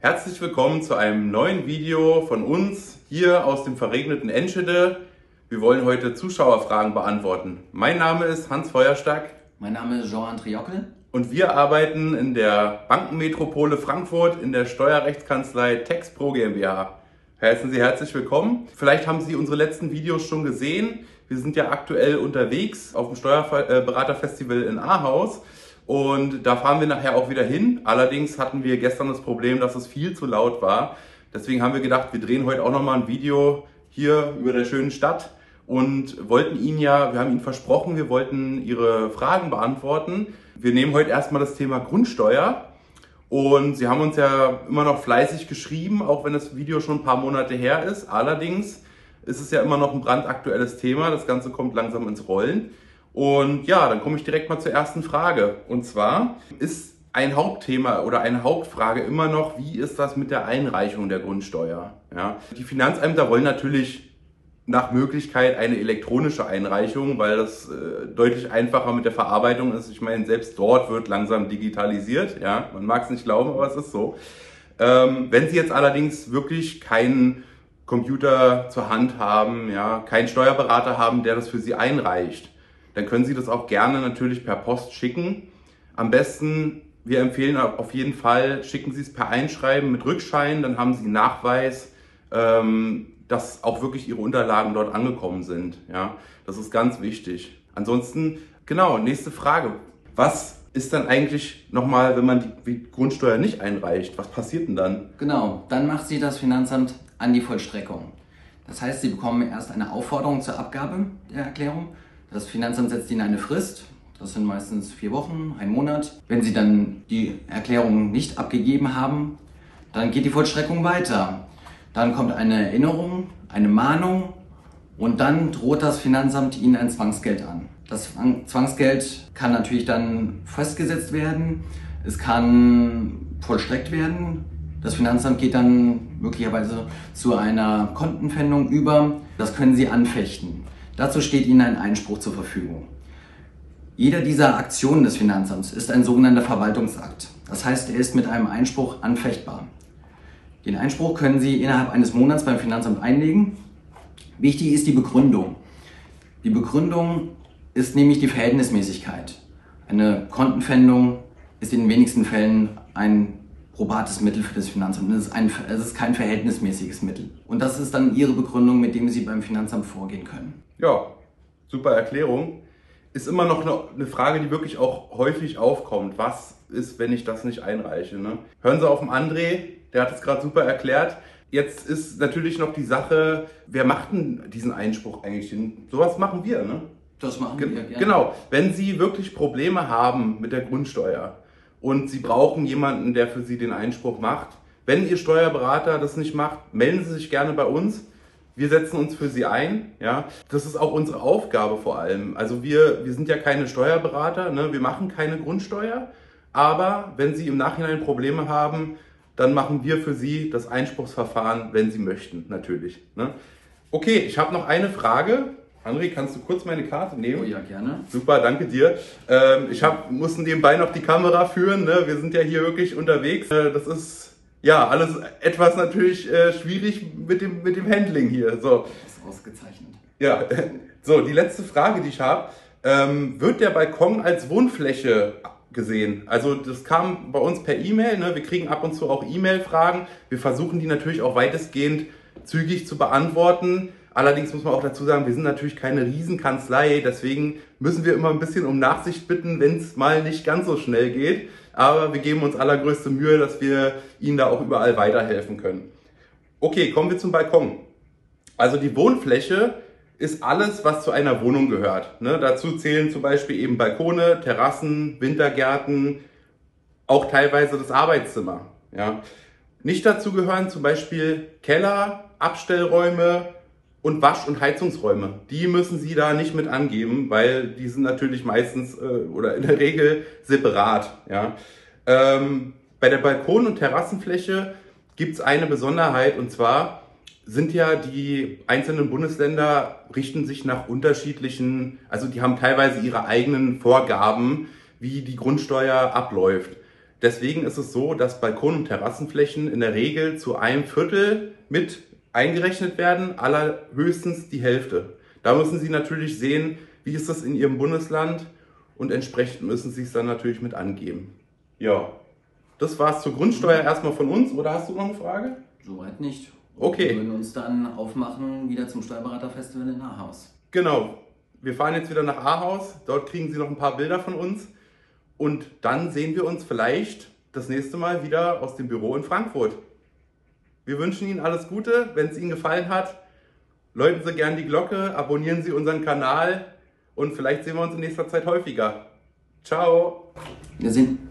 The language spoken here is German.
Herzlich willkommen zu einem neuen Video von uns hier aus dem verregneten Enschede. Wir wollen heute Zuschauerfragen beantworten. Mein Name ist Hans Feuerstack. Mein Name ist Jean Triockel. Und wir arbeiten in der Bankenmetropole Frankfurt in der Steuerrechtskanzlei TexPro GmbH. Heißen Sie herzlich willkommen. Vielleicht haben Sie unsere letzten Videos schon gesehen. Wir sind ja aktuell unterwegs auf dem Steuerberaterfestival in Ahaus und da fahren wir nachher auch wieder hin. Allerdings hatten wir gestern das Problem, dass es viel zu laut war. Deswegen haben wir gedacht, wir drehen heute auch nochmal ein Video hier über der schönen Stadt und wollten Ihnen ja, wir haben Ihnen versprochen, wir wollten Ihre Fragen beantworten. Wir nehmen heute erstmal das Thema Grundsteuer. Und Sie haben uns ja immer noch fleißig geschrieben, auch wenn das Video schon ein paar Monate her ist. Allerdings ist es ja immer noch ein brandaktuelles Thema. Das Ganze kommt langsam ins Rollen. Und ja, dann komme ich direkt mal zur ersten Frage. Und zwar ist ein Hauptthema oder eine Hauptfrage immer noch, wie ist das mit der Einreichung der Grundsteuer? Ja, die Finanzämter wollen natürlich nach Möglichkeit eine elektronische Einreichung, weil das äh, deutlich einfacher mit der Verarbeitung ist. Ich meine, selbst dort wird langsam digitalisiert. Ja, man mag es nicht glauben, aber es ist so. Ähm, wenn Sie jetzt allerdings wirklich keinen Computer zur Hand haben, ja, keinen Steuerberater haben, der das für Sie einreicht, dann können Sie das auch gerne natürlich per Post schicken. Am besten, wir empfehlen auf jeden Fall, schicken Sie es per Einschreiben mit Rückschein, dann haben Sie Nachweis, ähm, dass auch wirklich Ihre Unterlagen dort angekommen sind. Ja, das ist ganz wichtig. Ansonsten, genau, nächste Frage. Was ist dann eigentlich nochmal, wenn man die Grundsteuer nicht einreicht? Was passiert denn dann? Genau, dann macht sie das Finanzamt an die Vollstreckung. Das heißt, Sie bekommen erst eine Aufforderung zur Abgabe der Erklärung das Finanzamt setzt Ihnen eine Frist. Das sind meistens vier Wochen, ein Monat. Wenn Sie dann die Erklärung nicht abgegeben haben, dann geht die Vollstreckung weiter. Dann kommt eine Erinnerung, eine Mahnung und dann droht das Finanzamt Ihnen ein Zwangsgeld an. Das Zwangsgeld kann natürlich dann festgesetzt werden. Es kann vollstreckt werden. Das Finanzamt geht dann möglicherweise zu einer Kontenpfändung über. Das können Sie anfechten. Dazu steht Ihnen ein Einspruch zur Verfügung. Jeder dieser Aktionen des Finanzamts ist ein sogenannter Verwaltungsakt. Das heißt, er ist mit einem Einspruch anfechtbar. Den Einspruch können Sie innerhalb eines Monats beim Finanzamt einlegen. Wichtig ist die Begründung. Die Begründung ist nämlich die Verhältnismäßigkeit. Eine Kontenpfändung ist in den wenigsten Fällen ein probates Mittel für das Finanzamt. Es ist, ein, es ist kein verhältnismäßiges Mittel. Und das ist dann Ihre Begründung, mit dem Sie beim Finanzamt vorgehen können. Ja, super Erklärung. Ist immer noch eine, Frage, die wirklich auch häufig aufkommt. Was ist, wenn ich das nicht einreiche? Ne? Hören Sie auf den André, der hat es gerade super erklärt. Jetzt ist natürlich noch die Sache, wer macht denn diesen Einspruch eigentlich? Sowas machen wir, ne? Das machen wir, ja. Genau. Wenn Sie wirklich Probleme haben mit der Grundsteuer, und Sie brauchen jemanden, der für Sie den Einspruch macht. Wenn Ihr Steuerberater das nicht macht, melden Sie sich gerne bei uns. Wir setzen uns für Sie ein. Ja, das ist auch unsere Aufgabe vor allem. Also wir, wir sind ja keine Steuerberater, ne? wir machen keine Grundsteuer. Aber wenn Sie im Nachhinein Probleme haben, dann machen wir für Sie das Einspruchsverfahren, wenn Sie möchten, natürlich. Ne? Okay, ich habe noch eine Frage. André, kannst du kurz meine Karte nehmen? Oh ja, gerne. Super, danke dir. Ähm, ich hab, musste nebenbei noch die Kamera führen. Ne? Wir sind ja hier wirklich unterwegs. Äh, das ist ja alles etwas natürlich äh, schwierig mit dem, mit dem Handling hier. So. Das ist ausgezeichnet. Ja, so, die letzte Frage, die ich habe. Ähm, wird der Balkon als Wohnfläche gesehen. Also das kam bei uns per E-Mail. Ne? Wir kriegen ab und zu auch E-Mail-Fragen. Wir versuchen die natürlich auch weitestgehend zügig zu beantworten. Allerdings muss man auch dazu sagen, wir sind natürlich keine Riesenkanzlei, deswegen müssen wir immer ein bisschen um Nachsicht bitten, wenn es mal nicht ganz so schnell geht. Aber wir geben uns allergrößte Mühe, dass wir Ihnen da auch überall weiterhelfen können. Okay, kommen wir zum Balkon. Also die Wohnfläche ist alles, was zu einer Wohnung gehört. Ne? Dazu zählen zum Beispiel eben Balkone, Terrassen, Wintergärten, auch teilweise das Arbeitszimmer. Ja? Nicht dazu gehören zum Beispiel Keller, Abstellräume, und Wasch- und Heizungsräume. Die müssen Sie da nicht mit angeben, weil die sind natürlich meistens äh, oder in der Regel separat. Ja. Ähm, bei der Balkon- und Terrassenfläche gibt es eine Besonderheit und zwar sind ja die einzelnen Bundesländer richten sich nach unterschiedlichen, also die haben teilweise ihre eigenen Vorgaben, wie die Grundsteuer abläuft. Deswegen ist es so, dass Balkon- und Terrassenflächen in der Regel zu einem Viertel mit eingerechnet werden, allerhöchstens die Hälfte. Da müssen Sie natürlich sehen, wie ist das in Ihrem Bundesland und entsprechend müssen Sie es dann natürlich mit angeben. Ja, das war es zur Grundsteuer erstmal von uns. Oder hast du noch eine Frage? Soweit nicht. Okay. Wir würden uns dann aufmachen wieder zum Steuerberaterfestival in Ahaus. Genau. Wir fahren jetzt wieder nach Ahaus. Dort kriegen Sie noch ein paar Bilder von uns. Und dann sehen wir uns vielleicht das nächste Mal wieder aus dem Büro in Frankfurt. Wir wünschen Ihnen alles Gute. Wenn es Ihnen gefallen hat, läuten Sie gern die Glocke, abonnieren Sie unseren Kanal und vielleicht sehen wir uns in nächster Zeit häufiger. Ciao. Wir sehen.